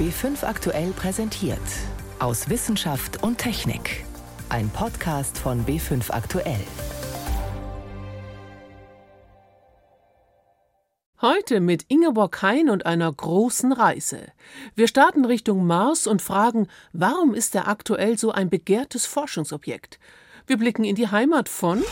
B5 aktuell präsentiert. Aus Wissenschaft und Technik. Ein Podcast von B5 aktuell. Heute mit Ingeborg Hein und einer großen Reise. Wir starten Richtung Mars und fragen, warum ist er aktuell so ein begehrtes Forschungsobjekt? Wir blicken in die Heimat von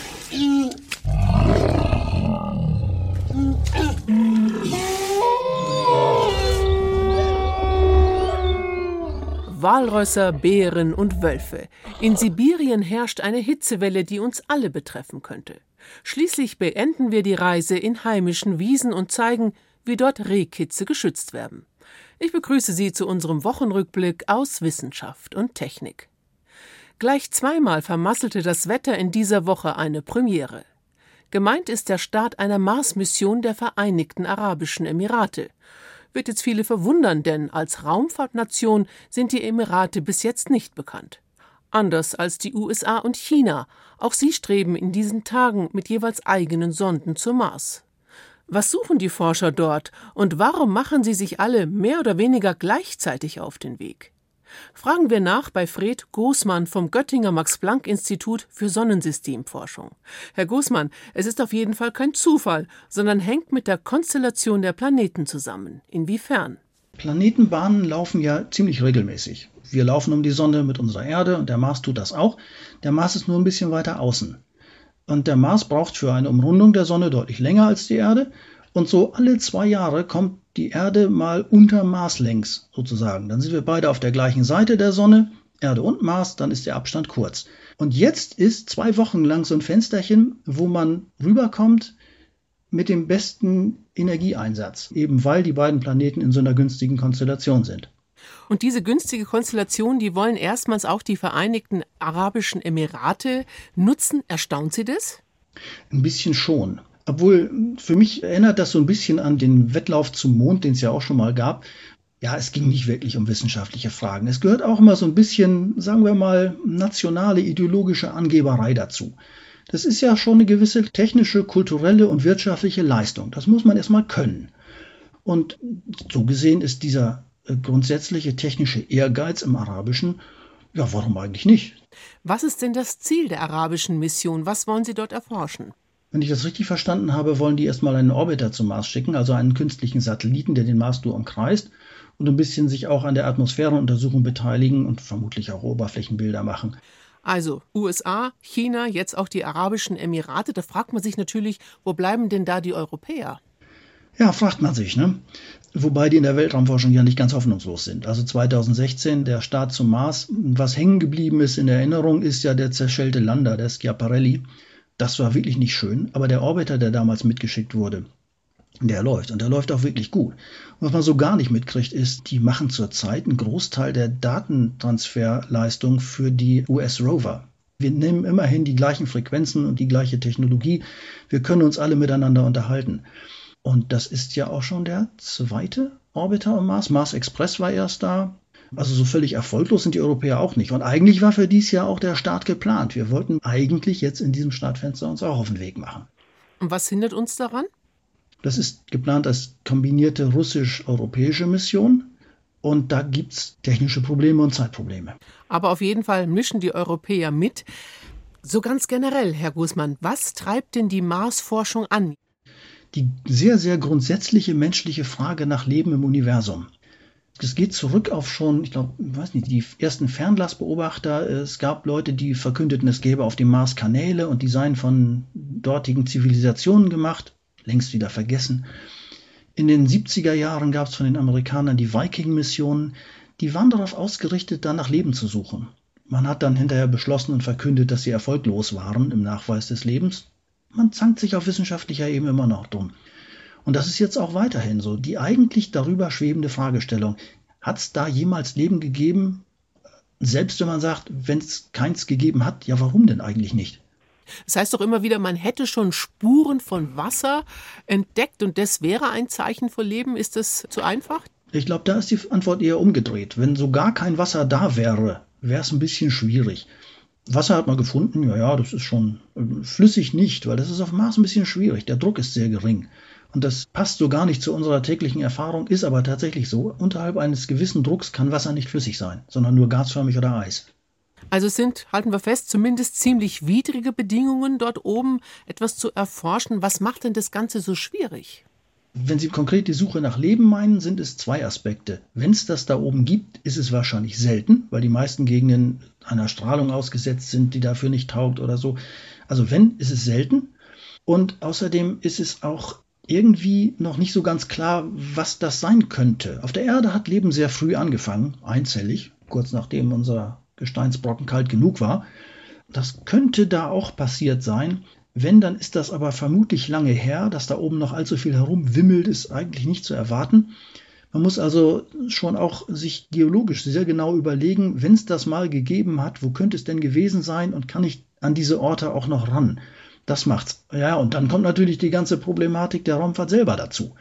Walrösser, Bären und Wölfe. In Sibirien herrscht eine Hitzewelle, die uns alle betreffen könnte. Schließlich beenden wir die Reise in heimischen Wiesen und zeigen, wie dort Rehkitze geschützt werden. Ich begrüße Sie zu unserem Wochenrückblick aus Wissenschaft und Technik. Gleich zweimal vermasselte das Wetter in dieser Woche eine Premiere. Gemeint ist der Start einer Mars-Mission der Vereinigten Arabischen Emirate wird jetzt viele verwundern, denn als Raumfahrtnation sind die Emirate bis jetzt nicht bekannt. Anders als die USA und China, auch sie streben in diesen Tagen mit jeweils eigenen Sonden zum Mars. Was suchen die Forscher dort und warum machen sie sich alle mehr oder weniger gleichzeitig auf den Weg? Fragen wir nach bei Fred Gosmann vom Göttinger Max-Planck-Institut für Sonnensystemforschung. Herr Gosmann, es ist auf jeden Fall kein Zufall, sondern hängt mit der Konstellation der Planeten zusammen. Inwiefern? Planetenbahnen laufen ja ziemlich regelmäßig. Wir laufen um die Sonne mit unserer Erde und der Mars tut das auch. Der Mars ist nur ein bisschen weiter außen. Und der Mars braucht für eine Umrundung der Sonne deutlich länger als die Erde. Und so alle zwei Jahre kommt die Erde mal unter Mars längs sozusagen. Dann sind wir beide auf der gleichen Seite der Sonne, Erde und Mars, dann ist der Abstand kurz. Und jetzt ist zwei Wochen lang so ein Fensterchen, wo man rüberkommt mit dem besten Energieeinsatz, eben weil die beiden Planeten in so einer günstigen Konstellation sind. Und diese günstige Konstellation, die wollen erstmals auch die Vereinigten Arabischen Emirate nutzen. Erstaunt Sie das? Ein bisschen schon. Obwohl, für mich erinnert das so ein bisschen an den Wettlauf zum Mond, den es ja auch schon mal gab. Ja, es ging nicht wirklich um wissenschaftliche Fragen. Es gehört auch immer so ein bisschen, sagen wir mal, nationale ideologische Angeberei dazu. Das ist ja schon eine gewisse technische, kulturelle und wirtschaftliche Leistung. Das muss man erstmal können. Und so gesehen ist dieser äh, grundsätzliche technische Ehrgeiz im Arabischen, ja, warum eigentlich nicht? Was ist denn das Ziel der arabischen Mission? Was wollen Sie dort erforschen? Wenn ich das richtig verstanden habe, wollen die erstmal einen Orbiter zum Mars schicken, also einen künstlichen Satelliten, der den Mars nur umkreist und ein bisschen sich auch an der Atmosphärenuntersuchung beteiligen und vermutlich auch Oberflächenbilder machen. Also USA, China, jetzt auch die Arabischen Emirate. Da fragt man sich natürlich, wo bleiben denn da die Europäer? Ja, fragt man sich, ne? Wobei die in der Weltraumforschung ja nicht ganz hoffnungslos sind. Also 2016 der Start zum Mars. Was hängen geblieben ist in Erinnerung, ist ja der zerschellte Lander, der Schiaparelli. Das war wirklich nicht schön, aber der Orbiter, der damals mitgeschickt wurde, der läuft und der läuft auch wirklich gut. Was man so gar nicht mitkriegt, ist, die machen zurzeit einen Großteil der Datentransferleistung für die US-Rover. Wir nehmen immerhin die gleichen Frequenzen und die gleiche Technologie. Wir können uns alle miteinander unterhalten. Und das ist ja auch schon der zweite Orbiter am Mars. Mars Express war erst da. Also so völlig erfolglos sind die Europäer auch nicht. Und eigentlich war für dies Jahr auch der Start geplant. Wir wollten eigentlich jetzt in diesem Startfenster uns auch auf den Weg machen. Und was hindert uns daran? Das ist geplant als kombinierte russisch-europäische Mission. Und da gibt es technische Probleme und Zeitprobleme. Aber auf jeden Fall mischen die Europäer mit. So ganz generell, Herr Guzman, was treibt denn die Marsforschung an? Die sehr, sehr grundsätzliche menschliche Frage nach Leben im Universum es geht zurück auf schon, ich glaube, weiß nicht, die ersten Fernglasbeobachter. Es gab Leute, die verkündeten, es gäbe auf dem Mars Kanäle und die seien von dortigen Zivilisationen gemacht, längst wieder vergessen. In den 70er Jahren gab es von den Amerikanern die Viking-Missionen. Die waren darauf ausgerichtet, da nach Leben zu suchen. Man hat dann hinterher beschlossen und verkündet, dass sie erfolglos waren im Nachweis des Lebens. Man zankt sich auf wissenschaftlicher Ebene immer noch dumm. Und das ist jetzt auch weiterhin so. Die eigentlich darüber schwebende Fragestellung, hat es da jemals Leben gegeben? Selbst wenn man sagt, wenn es keins gegeben hat, ja, warum denn eigentlich nicht? Das heißt doch immer wieder, man hätte schon Spuren von Wasser entdeckt und das wäre ein Zeichen für Leben. Ist das zu einfach? Ich glaube, da ist die Antwort eher umgedreht. Wenn so gar kein Wasser da wäre, wäre es ein bisschen schwierig. Wasser hat man gefunden, ja, ja, das ist schon äh, flüssig nicht, weil das ist auf Mars ein bisschen schwierig. Der Druck ist sehr gering. Und das passt so gar nicht zu unserer täglichen Erfahrung, ist aber tatsächlich so. Unterhalb eines gewissen Drucks kann Wasser nicht flüssig sein, sondern nur gasförmig oder Eis. Also sind, halten wir fest, zumindest ziemlich widrige Bedingungen dort oben, etwas zu erforschen. Was macht denn das Ganze so schwierig? Wenn Sie konkret die Suche nach Leben meinen, sind es zwei Aspekte. Wenn es das da oben gibt, ist es wahrscheinlich selten, weil die meisten Gegenden einer Strahlung ausgesetzt sind, die dafür nicht taugt oder so. Also wenn, ist es selten. Und außerdem ist es auch irgendwie noch nicht so ganz klar, was das sein könnte. Auf der Erde hat Leben sehr früh angefangen, einzellig, kurz nachdem unser Gesteinsbrocken kalt genug war. Das könnte da auch passiert sein. Wenn, dann ist das aber vermutlich lange her, dass da oben noch allzu viel herumwimmelt, ist eigentlich nicht zu erwarten. Man muss also schon auch sich geologisch sehr genau überlegen, wenn es das mal gegeben hat, wo könnte es denn gewesen sein und kann ich an diese Orte auch noch ran? Das macht's. Ja, und dann kommt natürlich die ganze Problematik der Raumfahrt selber dazu.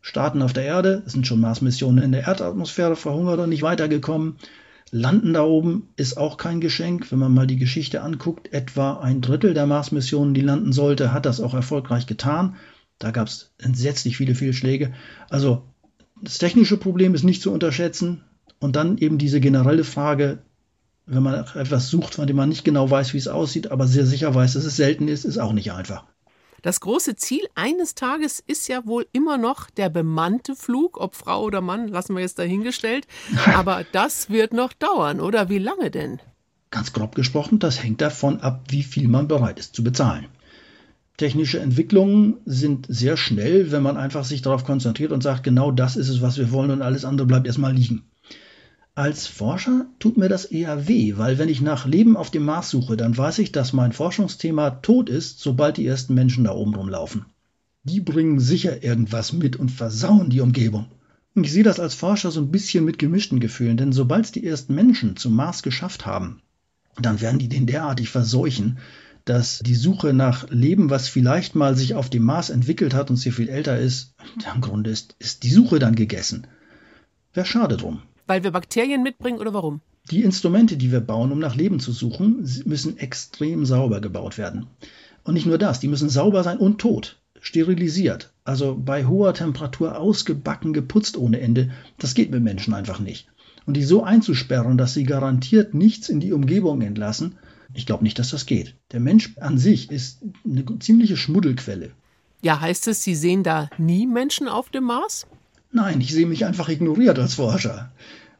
Staaten auf der Erde, es sind schon Mars-Missionen in der Erdatmosphäre verhungert und nicht weitergekommen. Landen da oben ist auch kein Geschenk. Wenn man mal die Geschichte anguckt, etwa ein Drittel der Mars-Missionen, die landen sollte, hat das auch erfolgreich getan. Da gab es entsetzlich viele Fehlschläge. Also das technische Problem ist nicht zu unterschätzen. Und dann eben diese generelle Frage, wenn man etwas sucht, von dem man nicht genau weiß, wie es aussieht, aber sehr sicher weiß, dass es selten ist, ist auch nicht einfach. Das große Ziel eines Tages ist ja wohl immer noch der bemannte Flug, ob Frau oder Mann, lassen wir jetzt dahingestellt. Aber das wird noch dauern, oder wie lange denn? Ganz grob gesprochen, das hängt davon ab, wie viel man bereit ist zu bezahlen. Technische Entwicklungen sind sehr schnell, wenn man einfach sich darauf konzentriert und sagt, genau das ist es, was wir wollen und alles andere bleibt erstmal liegen. Als Forscher tut mir das eher weh, weil wenn ich nach Leben auf dem Mars suche, dann weiß ich, dass mein Forschungsthema tot ist, sobald die ersten Menschen da oben rumlaufen. Die bringen sicher irgendwas mit und versauen die Umgebung. Und ich sehe das als Forscher so ein bisschen mit gemischten Gefühlen, denn sobald es die ersten Menschen zum Mars geschafft haben, dann werden die den derartig verseuchen, dass die Suche nach Leben, was vielleicht mal sich auf dem Mars entwickelt hat und sehr viel älter ist, im Grunde ist, ist die Suche dann gegessen. Wäre schade drum. Weil wir Bakterien mitbringen oder warum? Die Instrumente, die wir bauen, um nach Leben zu suchen, müssen extrem sauber gebaut werden. Und nicht nur das, die müssen sauber sein und tot, sterilisiert. Also bei hoher Temperatur ausgebacken, geputzt ohne Ende. Das geht mit Menschen einfach nicht. Und die so einzusperren, dass sie garantiert nichts in die Umgebung entlassen, ich glaube nicht, dass das geht. Der Mensch an sich ist eine ziemliche Schmuddelquelle. Ja, heißt es, Sie sehen da nie Menschen auf dem Mars? Nein, ich sehe mich einfach ignoriert als Forscher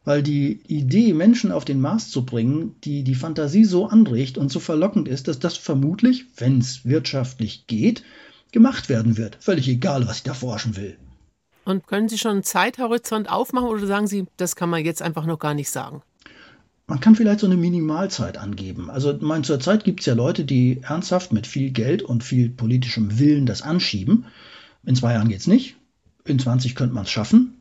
weil die Idee, Menschen auf den Mars zu bringen, die die Fantasie so anregt und so verlockend ist, dass das vermutlich, wenn es wirtschaftlich geht, gemacht werden wird. Völlig egal, was ich da forschen will. Und können Sie schon einen Zeithorizont aufmachen oder sagen Sie, das kann man jetzt einfach noch gar nicht sagen? Man kann vielleicht so eine Minimalzeit angeben. Also mein, zurzeit gibt es ja Leute, die ernsthaft mit viel Geld und viel politischem Willen das anschieben. In zwei Jahren geht es nicht. In 20 könnte man es schaffen.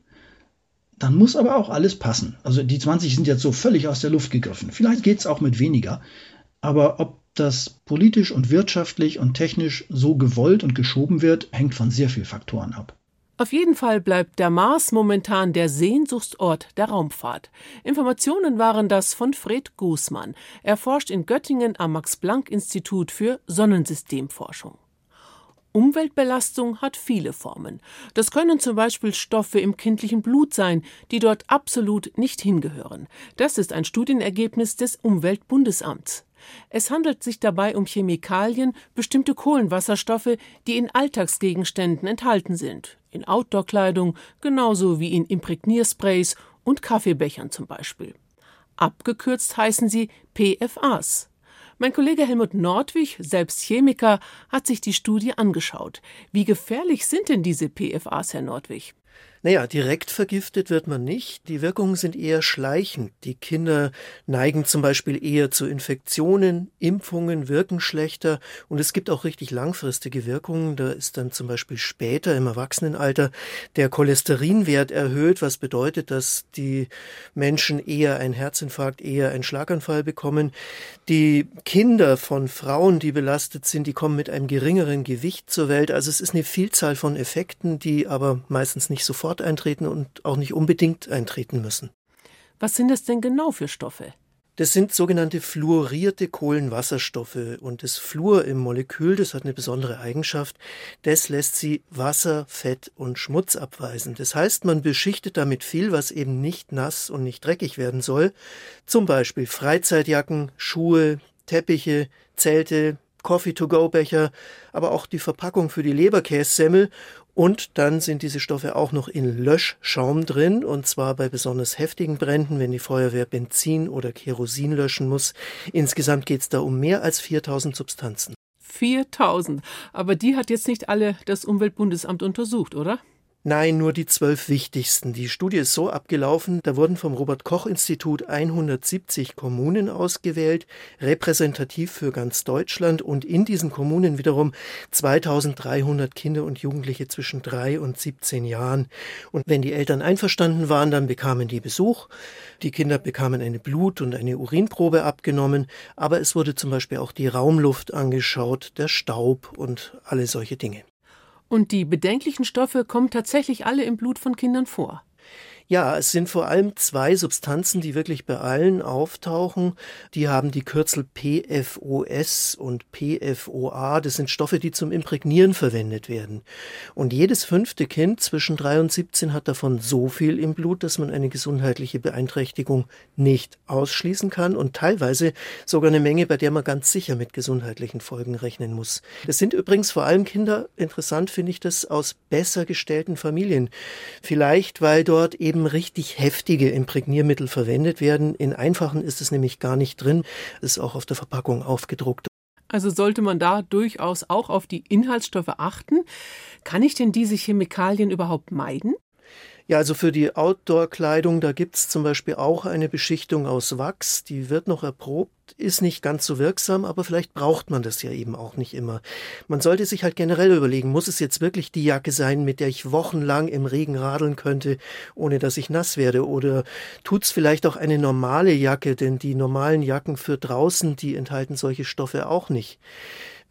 Dann muss aber auch alles passen. Also die 20 sind jetzt so völlig aus der Luft gegriffen. Vielleicht geht es auch mit weniger. Aber ob das politisch und wirtschaftlich und technisch so gewollt und geschoben wird, hängt von sehr vielen Faktoren ab. Auf jeden Fall bleibt der Mars momentan der Sehnsuchtsort der Raumfahrt. Informationen waren das von Fred Gußmann. Er forscht in Göttingen am Max-Planck-Institut für Sonnensystemforschung. Umweltbelastung hat viele Formen. Das können zum Beispiel Stoffe im kindlichen Blut sein, die dort absolut nicht hingehören. Das ist ein Studienergebnis des Umweltbundesamts. Es handelt sich dabei um Chemikalien, bestimmte Kohlenwasserstoffe, die in Alltagsgegenständen enthalten sind, in Outdoor-Kleidung, genauso wie in Imprägniersprays und Kaffeebechern zum Beispiel. Abgekürzt heißen sie PFAs. Mein Kollege Helmut Nordwig, selbst Chemiker, hat sich die Studie angeschaut. Wie gefährlich sind denn diese PFAs, Herr Nordwig? Naja, direkt vergiftet wird man nicht. Die Wirkungen sind eher schleichend. Die Kinder neigen zum Beispiel eher zu Infektionen, Impfungen wirken schlechter und es gibt auch richtig langfristige Wirkungen. Da ist dann zum Beispiel später im Erwachsenenalter der Cholesterinwert erhöht, was bedeutet, dass die Menschen eher einen Herzinfarkt, eher einen Schlaganfall bekommen. Die Kinder von Frauen, die belastet sind, die kommen mit einem geringeren Gewicht zur Welt. Also es ist eine Vielzahl von Effekten, die aber meistens nicht sofort sofort eintreten und auch nicht unbedingt eintreten müssen. Was sind es denn genau für Stoffe? Das sind sogenannte fluorierte Kohlenwasserstoffe und das Fluor im Molekül, das hat eine besondere Eigenschaft, das lässt sie Wasser, Fett und Schmutz abweisen. Das heißt, man beschichtet damit viel, was eben nicht nass und nicht dreckig werden soll, zum Beispiel Freizeitjacken, Schuhe, Teppiche, Zelte, Coffee-to-go-Becher, aber auch die Verpackung für die Leberkässemmel und dann sind diese Stoffe auch noch in Löschschaum drin, und zwar bei besonders heftigen Bränden, wenn die Feuerwehr Benzin oder Kerosin löschen muss. Insgesamt geht es da um mehr als 4000 Substanzen. 4000. Aber die hat jetzt nicht alle das Umweltbundesamt untersucht, oder? Nein, nur die zwölf wichtigsten. Die Studie ist so abgelaufen, da wurden vom Robert Koch Institut 170 Kommunen ausgewählt, repräsentativ für ganz Deutschland und in diesen Kommunen wiederum 2300 Kinder und Jugendliche zwischen drei und 17 Jahren. Und wenn die Eltern einverstanden waren, dann bekamen die Besuch. Die Kinder bekamen eine Blut- und eine Urinprobe abgenommen, aber es wurde zum Beispiel auch die Raumluft angeschaut, der Staub und alle solche Dinge. Und die bedenklichen Stoffe kommen tatsächlich alle im Blut von Kindern vor. Ja, es sind vor allem zwei Substanzen, die wirklich bei allen auftauchen. Die haben die Kürzel PFOS und PFOA. Das sind Stoffe, die zum Imprägnieren verwendet werden. Und jedes fünfte Kind zwischen drei und 17 hat davon so viel im Blut, dass man eine gesundheitliche Beeinträchtigung nicht ausschließen kann und teilweise sogar eine Menge, bei der man ganz sicher mit gesundheitlichen Folgen rechnen muss. Das sind übrigens vor allem Kinder, interessant finde ich das, aus besser gestellten Familien. Vielleicht, weil dort eben eben richtig heftige Imprägniermittel verwendet werden. In einfachen ist es nämlich gar nicht drin, ist auch auf der Verpackung aufgedruckt. Also sollte man da durchaus auch auf die Inhaltsstoffe achten. Kann ich denn diese Chemikalien überhaupt meiden? Ja, also für die Outdoor-Kleidung, da gibt's zum Beispiel auch eine Beschichtung aus Wachs, die wird noch erprobt, ist nicht ganz so wirksam, aber vielleicht braucht man das ja eben auch nicht immer. Man sollte sich halt generell überlegen, muss es jetzt wirklich die Jacke sein, mit der ich wochenlang im Regen radeln könnte, ohne dass ich nass werde? Oder tut's vielleicht auch eine normale Jacke, denn die normalen Jacken für draußen, die enthalten solche Stoffe auch nicht.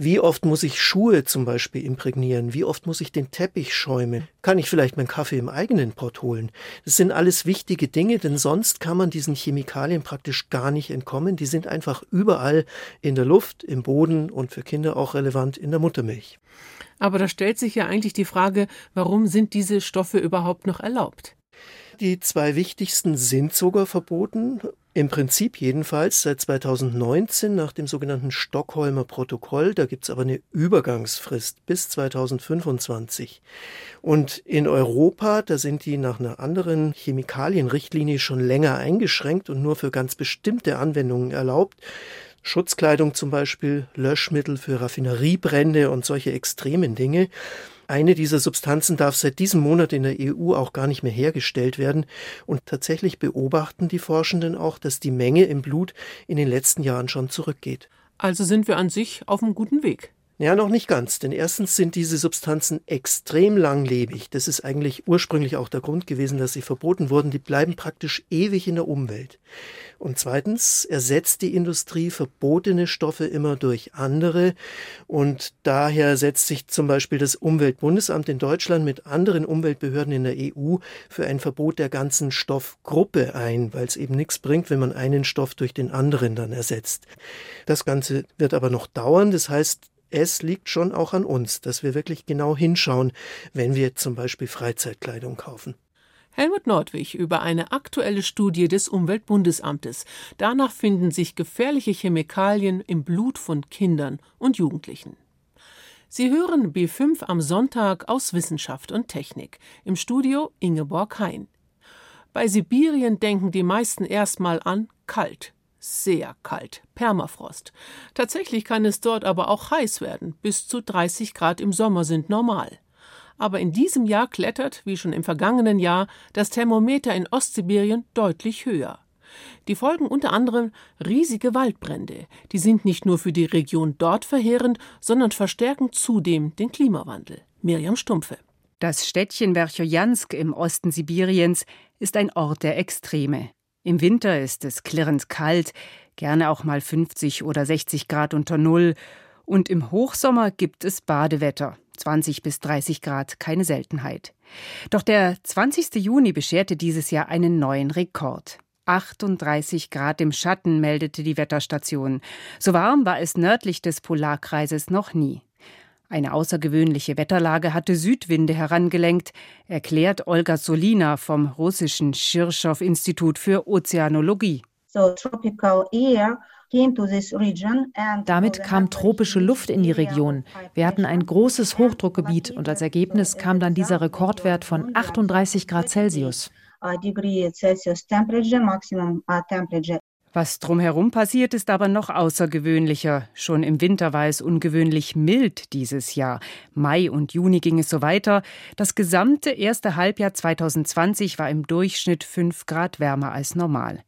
Wie oft muss ich Schuhe zum Beispiel imprägnieren? Wie oft muss ich den Teppich schäumen? Kann ich vielleicht meinen Kaffee im eigenen Pott holen? Das sind alles wichtige Dinge, denn sonst kann man diesen Chemikalien praktisch gar nicht entkommen. Die sind einfach überall in der Luft, im Boden und für Kinder auch relevant in der Muttermilch. Aber da stellt sich ja eigentlich die Frage, warum sind diese Stoffe überhaupt noch erlaubt? Die zwei wichtigsten sind sogar verboten im Prinzip jedenfalls seit 2019 nach dem sogenannten Stockholmer Protokoll. Da gibt es aber eine Übergangsfrist bis 2025. Und in Europa, da sind die nach einer anderen Chemikalienrichtlinie schon länger eingeschränkt und nur für ganz bestimmte Anwendungen erlaubt. Schutzkleidung zum Beispiel, Löschmittel für Raffineriebrände und solche extremen Dinge. Eine dieser Substanzen darf seit diesem Monat in der EU auch gar nicht mehr hergestellt werden. Und tatsächlich beobachten die Forschenden auch, dass die Menge im Blut in den letzten Jahren schon zurückgeht. Also sind wir an sich auf einem guten Weg. Ja, noch nicht ganz, denn erstens sind diese Substanzen extrem langlebig. Das ist eigentlich ursprünglich auch der Grund gewesen, dass sie verboten wurden. Die bleiben praktisch ewig in der Umwelt. Und zweitens ersetzt die Industrie verbotene Stoffe immer durch andere. Und daher setzt sich zum Beispiel das Umweltbundesamt in Deutschland mit anderen Umweltbehörden in der EU für ein Verbot der ganzen Stoffgruppe ein, weil es eben nichts bringt, wenn man einen Stoff durch den anderen dann ersetzt. Das Ganze wird aber noch dauern. Das heißt, es liegt schon auch an uns, dass wir wirklich genau hinschauen, wenn wir zum Beispiel Freizeitkleidung kaufen. Helmut Nordwig über eine aktuelle Studie des Umweltbundesamtes. Danach finden sich gefährliche Chemikalien im Blut von Kindern und Jugendlichen. Sie hören B5 am Sonntag aus Wissenschaft und Technik. Im Studio Ingeborg Hein. Bei Sibirien denken die meisten erstmal an kalt sehr kalt, Permafrost. Tatsächlich kann es dort aber auch heiß werden, bis zu 30 Grad im Sommer sind normal. Aber in diesem Jahr klettert, wie schon im vergangenen Jahr, das Thermometer in Ostsibirien deutlich höher. Die folgen unter anderem riesige Waldbrände. Die sind nicht nur für die Region dort verheerend, sondern verstärken zudem den Klimawandel. Miriam Stumpfe. Das Städtchen Verchojansk im Osten Sibiriens ist ein Ort der Extreme. Im Winter ist es klirrend kalt, gerne auch mal 50 oder 60 Grad unter Null. Und im Hochsommer gibt es Badewetter. 20 bis 30 Grad, keine Seltenheit. Doch der 20. Juni bescherte dieses Jahr einen neuen Rekord. 38 Grad im Schatten, meldete die Wetterstation. So warm war es nördlich des Polarkreises noch nie. Eine außergewöhnliche Wetterlage hatte Südwinde herangelenkt, erklärt Olga Solina vom russischen Schirschov-Institut für Ozeanologie. So, damit kam tropische Luft in die Region. Wir hatten ein großes Hochdruckgebiet und als Ergebnis kam dann dieser Rekordwert von 38 Grad Celsius. Was drumherum passiert, ist aber noch außergewöhnlicher. Schon im Winter war es ungewöhnlich mild dieses Jahr. Mai und Juni ging es so weiter. Das gesamte erste Halbjahr 2020 war im Durchschnitt fünf Grad wärmer als normal.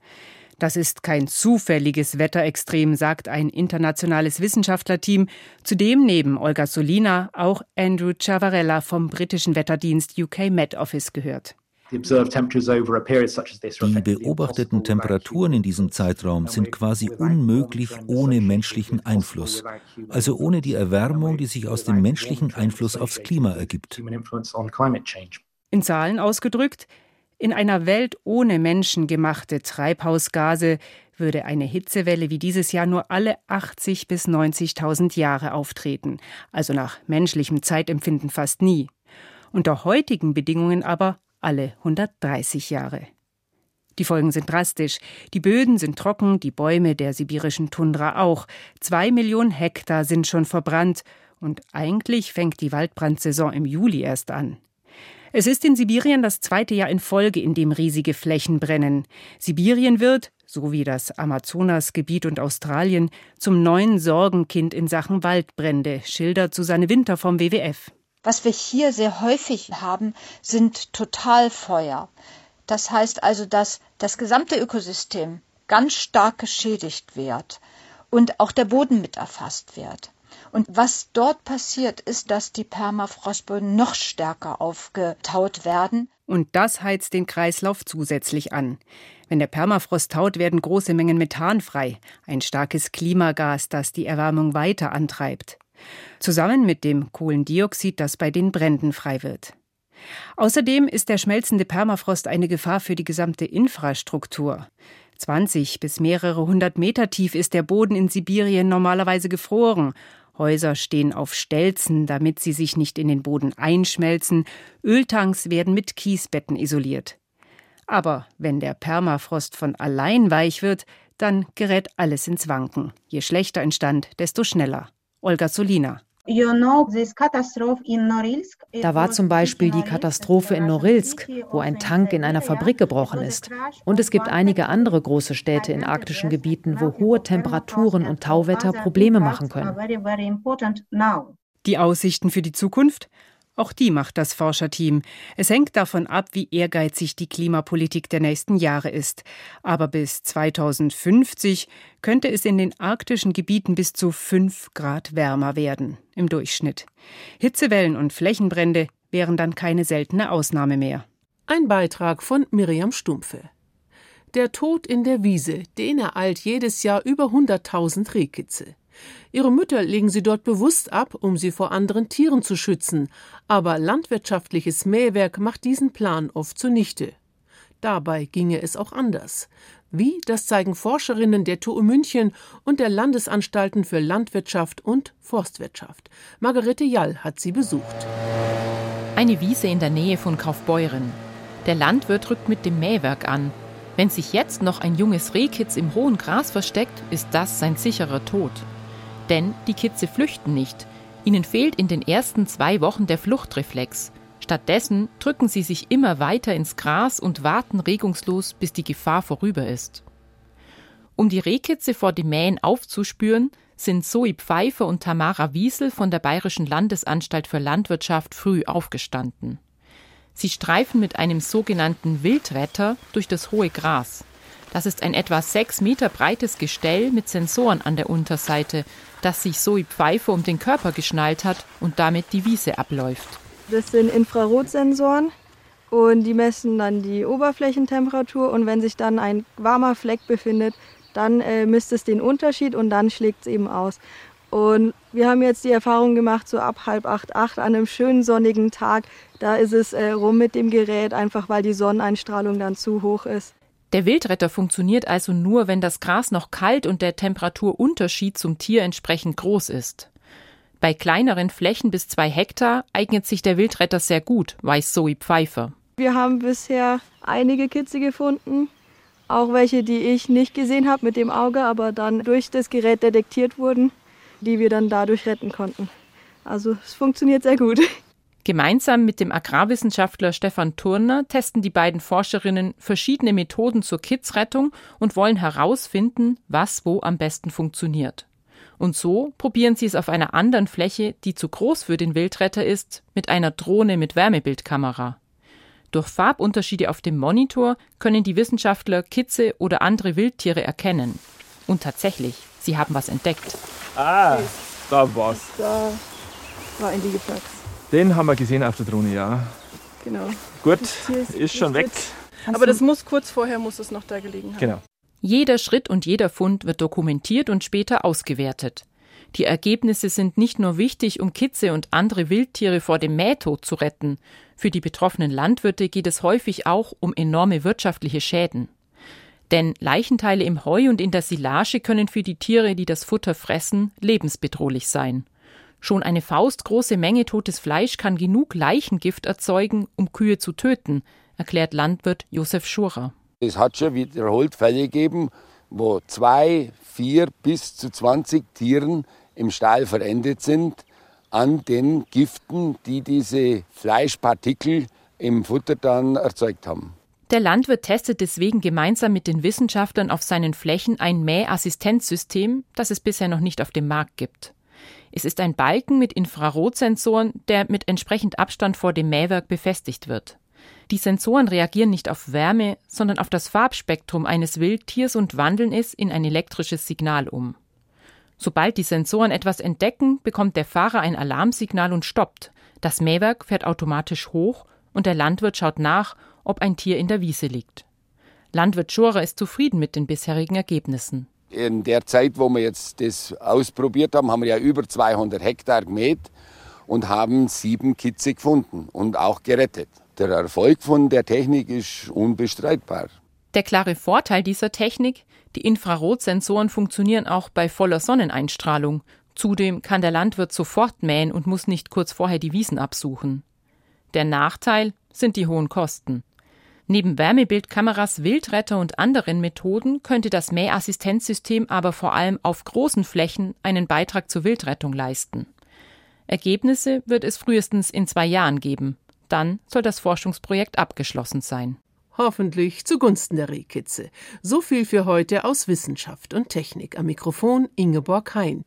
Das ist kein zufälliges Wetterextrem, sagt ein internationales Wissenschaftlerteam, zu dem neben Olga Solina auch Andrew Chavarella vom britischen Wetterdienst UK Met Office gehört. Die beobachteten Temperaturen in diesem Zeitraum sind quasi unmöglich ohne menschlichen Einfluss, also ohne die Erwärmung, die sich aus dem menschlichen Einfluss aufs Klima ergibt. In Zahlen ausgedrückt, in einer Welt ohne menschengemachte Treibhausgase würde eine Hitzewelle wie dieses Jahr nur alle 80 bis 90.000 Jahre auftreten, also nach menschlichem Zeitempfinden fast nie. Unter heutigen Bedingungen aber alle 130 Jahre. Die Folgen sind drastisch. Die Böden sind trocken, die Bäume der sibirischen Tundra auch. Zwei Millionen Hektar sind schon verbrannt. Und eigentlich fängt die Waldbrandsaison im Juli erst an. Es ist in Sibirien das zweite Jahr in Folge, in dem riesige Flächen brennen. Sibirien wird, so wie das Amazonasgebiet und Australien, zum neuen Sorgenkind in Sachen Waldbrände, schildert Susanne Winter vom WWF. Was wir hier sehr häufig haben, sind Totalfeuer. Das heißt also, dass das gesamte Ökosystem ganz stark geschädigt wird und auch der Boden mit erfasst wird. Und was dort passiert, ist, dass die Permafrostböden noch stärker aufgetaut werden. Und das heizt den Kreislauf zusätzlich an. Wenn der Permafrost taut, werden große Mengen Methan frei, ein starkes Klimagas, das die Erwärmung weiter antreibt zusammen mit dem Kohlendioxid, das bei den Bränden frei wird. Außerdem ist der schmelzende Permafrost eine Gefahr für die gesamte Infrastruktur. 20 bis mehrere hundert Meter tief ist der Boden in Sibirien normalerweise gefroren. Häuser stehen auf Stelzen, damit sie sich nicht in den Boden einschmelzen. Öltanks werden mit Kiesbetten isoliert. Aber wenn der Permafrost von allein weich wird, dann gerät alles ins Wanken. Je schlechter ein Stand, desto schneller. Olga Solina. Da war zum Beispiel die Katastrophe in Norilsk, wo ein Tank in einer Fabrik gebrochen ist. Und es gibt einige andere große Städte in arktischen Gebieten, wo hohe Temperaturen und Tauwetter Probleme machen können. Die Aussichten für die Zukunft? Auch die macht das Forscherteam. Es hängt davon ab, wie ehrgeizig die Klimapolitik der nächsten Jahre ist. Aber bis 2050 könnte es in den arktischen Gebieten bis zu 5 Grad wärmer werden im Durchschnitt. Hitzewellen und Flächenbrände wären dann keine seltene Ausnahme mehr. Ein Beitrag von Miriam Stumpfe. Der Tod in der Wiese, den ereilt jedes Jahr über 100.000 Rehkitze. Ihre Mütter legen sie dort bewusst ab, um sie vor anderen Tieren zu schützen, aber landwirtschaftliches Mähwerk macht diesen Plan oft zunichte. Dabei ginge es auch anders. Wie, das zeigen Forscherinnen der TU München und der Landesanstalten für Landwirtschaft und Forstwirtschaft. Margarete Jall hat sie besucht. Eine Wiese in der Nähe von Kaufbeuren. Der Landwirt rückt mit dem Mähwerk an. Wenn sich jetzt noch ein junges Rehkitz im hohen Gras versteckt, ist das sein sicherer Tod. Denn die Kitze flüchten nicht. Ihnen fehlt in den ersten zwei Wochen der Fluchtreflex. Stattdessen drücken sie sich immer weiter ins Gras und warten regungslos, bis die Gefahr vorüber ist. Um die Rehkitze vor dem Mähen aufzuspüren, sind Zoe Pfeiffer und Tamara Wiesel von der Bayerischen Landesanstalt für Landwirtschaft früh aufgestanden. Sie streifen mit einem sogenannten Wildretter durch das hohe Gras. Das ist ein etwa sechs Meter breites Gestell mit Sensoren an der Unterseite, das sich Zoe Pfeife um den Körper geschnallt hat und damit die Wiese abläuft. Das sind Infrarotsensoren und die messen dann die Oberflächentemperatur und wenn sich dann ein warmer Fleck befindet, dann äh, misst es den Unterschied und dann schlägt es eben aus. Und wir haben jetzt die Erfahrung gemacht, so ab halb acht, acht an einem schönen sonnigen Tag, da ist es äh, rum mit dem Gerät, einfach weil die Sonneneinstrahlung dann zu hoch ist. Der Wildretter funktioniert also nur, wenn das Gras noch kalt und der Temperaturunterschied zum Tier entsprechend groß ist. Bei kleineren Flächen bis zwei Hektar eignet sich der Wildretter sehr gut, weiß Zoe Pfeiffer. Wir haben bisher einige Kitze gefunden, auch welche, die ich nicht gesehen habe mit dem Auge, aber dann durch das Gerät detektiert wurden, die wir dann dadurch retten konnten. Also es funktioniert sehr gut. Gemeinsam mit dem Agrarwissenschaftler Stefan Turner testen die beiden Forscherinnen verschiedene Methoden zur Kidsrettung und wollen herausfinden, was wo am besten funktioniert. Und so probieren sie es auf einer anderen Fläche, die zu groß für den Wildretter ist, mit einer Drohne mit Wärmebildkamera. Durch Farbunterschiede auf dem Monitor können die Wissenschaftler Kitze oder andere Wildtiere erkennen. Und tatsächlich, sie haben was entdeckt. Ah, da war's. Da war ein Liegeplatz. Den haben wir gesehen auf der Drohne, ja. Genau. Gut, ist- ist schon weg. Aber das muss kurz vorher muss es noch da gelegen haben. Genau. Jeder Schritt und jeder Fund wird dokumentiert und später ausgewertet. Die Ergebnisse sind nicht nur wichtig, um Kitze und andere Wildtiere vor dem Mähtod zu retten. Für die betroffenen Landwirte geht es häufig auch um enorme wirtschaftliche Schäden. Denn Leichenteile im Heu und in der Silage können für die Tiere, die das Futter fressen, lebensbedrohlich sein. Schon eine faustgroße Menge totes Fleisch kann genug Leichengift erzeugen, um Kühe zu töten, erklärt Landwirt Josef Schurer. Es hat schon wiederholt Fälle gegeben, wo zwei, vier bis zu 20 Tieren im Stall verendet sind an den Giften, die diese Fleischpartikel im Futter dann erzeugt haben. Der Landwirt testet deswegen gemeinsam mit den Wissenschaftlern auf seinen Flächen ein Mähassistenzsystem, das es bisher noch nicht auf dem Markt gibt. Es ist ein Balken mit Infrarotsensoren, der mit entsprechend Abstand vor dem Mähwerk befestigt wird. Die Sensoren reagieren nicht auf Wärme, sondern auf das Farbspektrum eines Wildtiers und wandeln es in ein elektrisches Signal um. Sobald die Sensoren etwas entdecken, bekommt der Fahrer ein Alarmsignal und stoppt. Das Mähwerk fährt automatisch hoch und der Landwirt schaut nach, ob ein Tier in der Wiese liegt. Landwirt Schorer ist zufrieden mit den bisherigen Ergebnissen. In der Zeit, wo wir jetzt das ausprobiert haben, haben wir ja über 200 Hektar gemäht und haben sieben Kitze gefunden und auch gerettet. Der Erfolg von der Technik ist unbestreitbar. Der klare Vorteil dieser Technik, die Infrarotsensoren funktionieren auch bei voller Sonneneinstrahlung. Zudem kann der Landwirt sofort mähen und muss nicht kurz vorher die Wiesen absuchen. Der Nachteil sind die hohen Kosten. Neben Wärmebildkameras, Wildretter und anderen Methoden könnte das Mähassistenzsystem aber vor allem auf großen Flächen einen Beitrag zur Wildrettung leisten. Ergebnisse wird es frühestens in zwei Jahren geben. Dann soll das Forschungsprojekt abgeschlossen sein. Hoffentlich zugunsten der Rehkitze. So viel für heute aus Wissenschaft und Technik. Am Mikrofon Ingeborg Hein.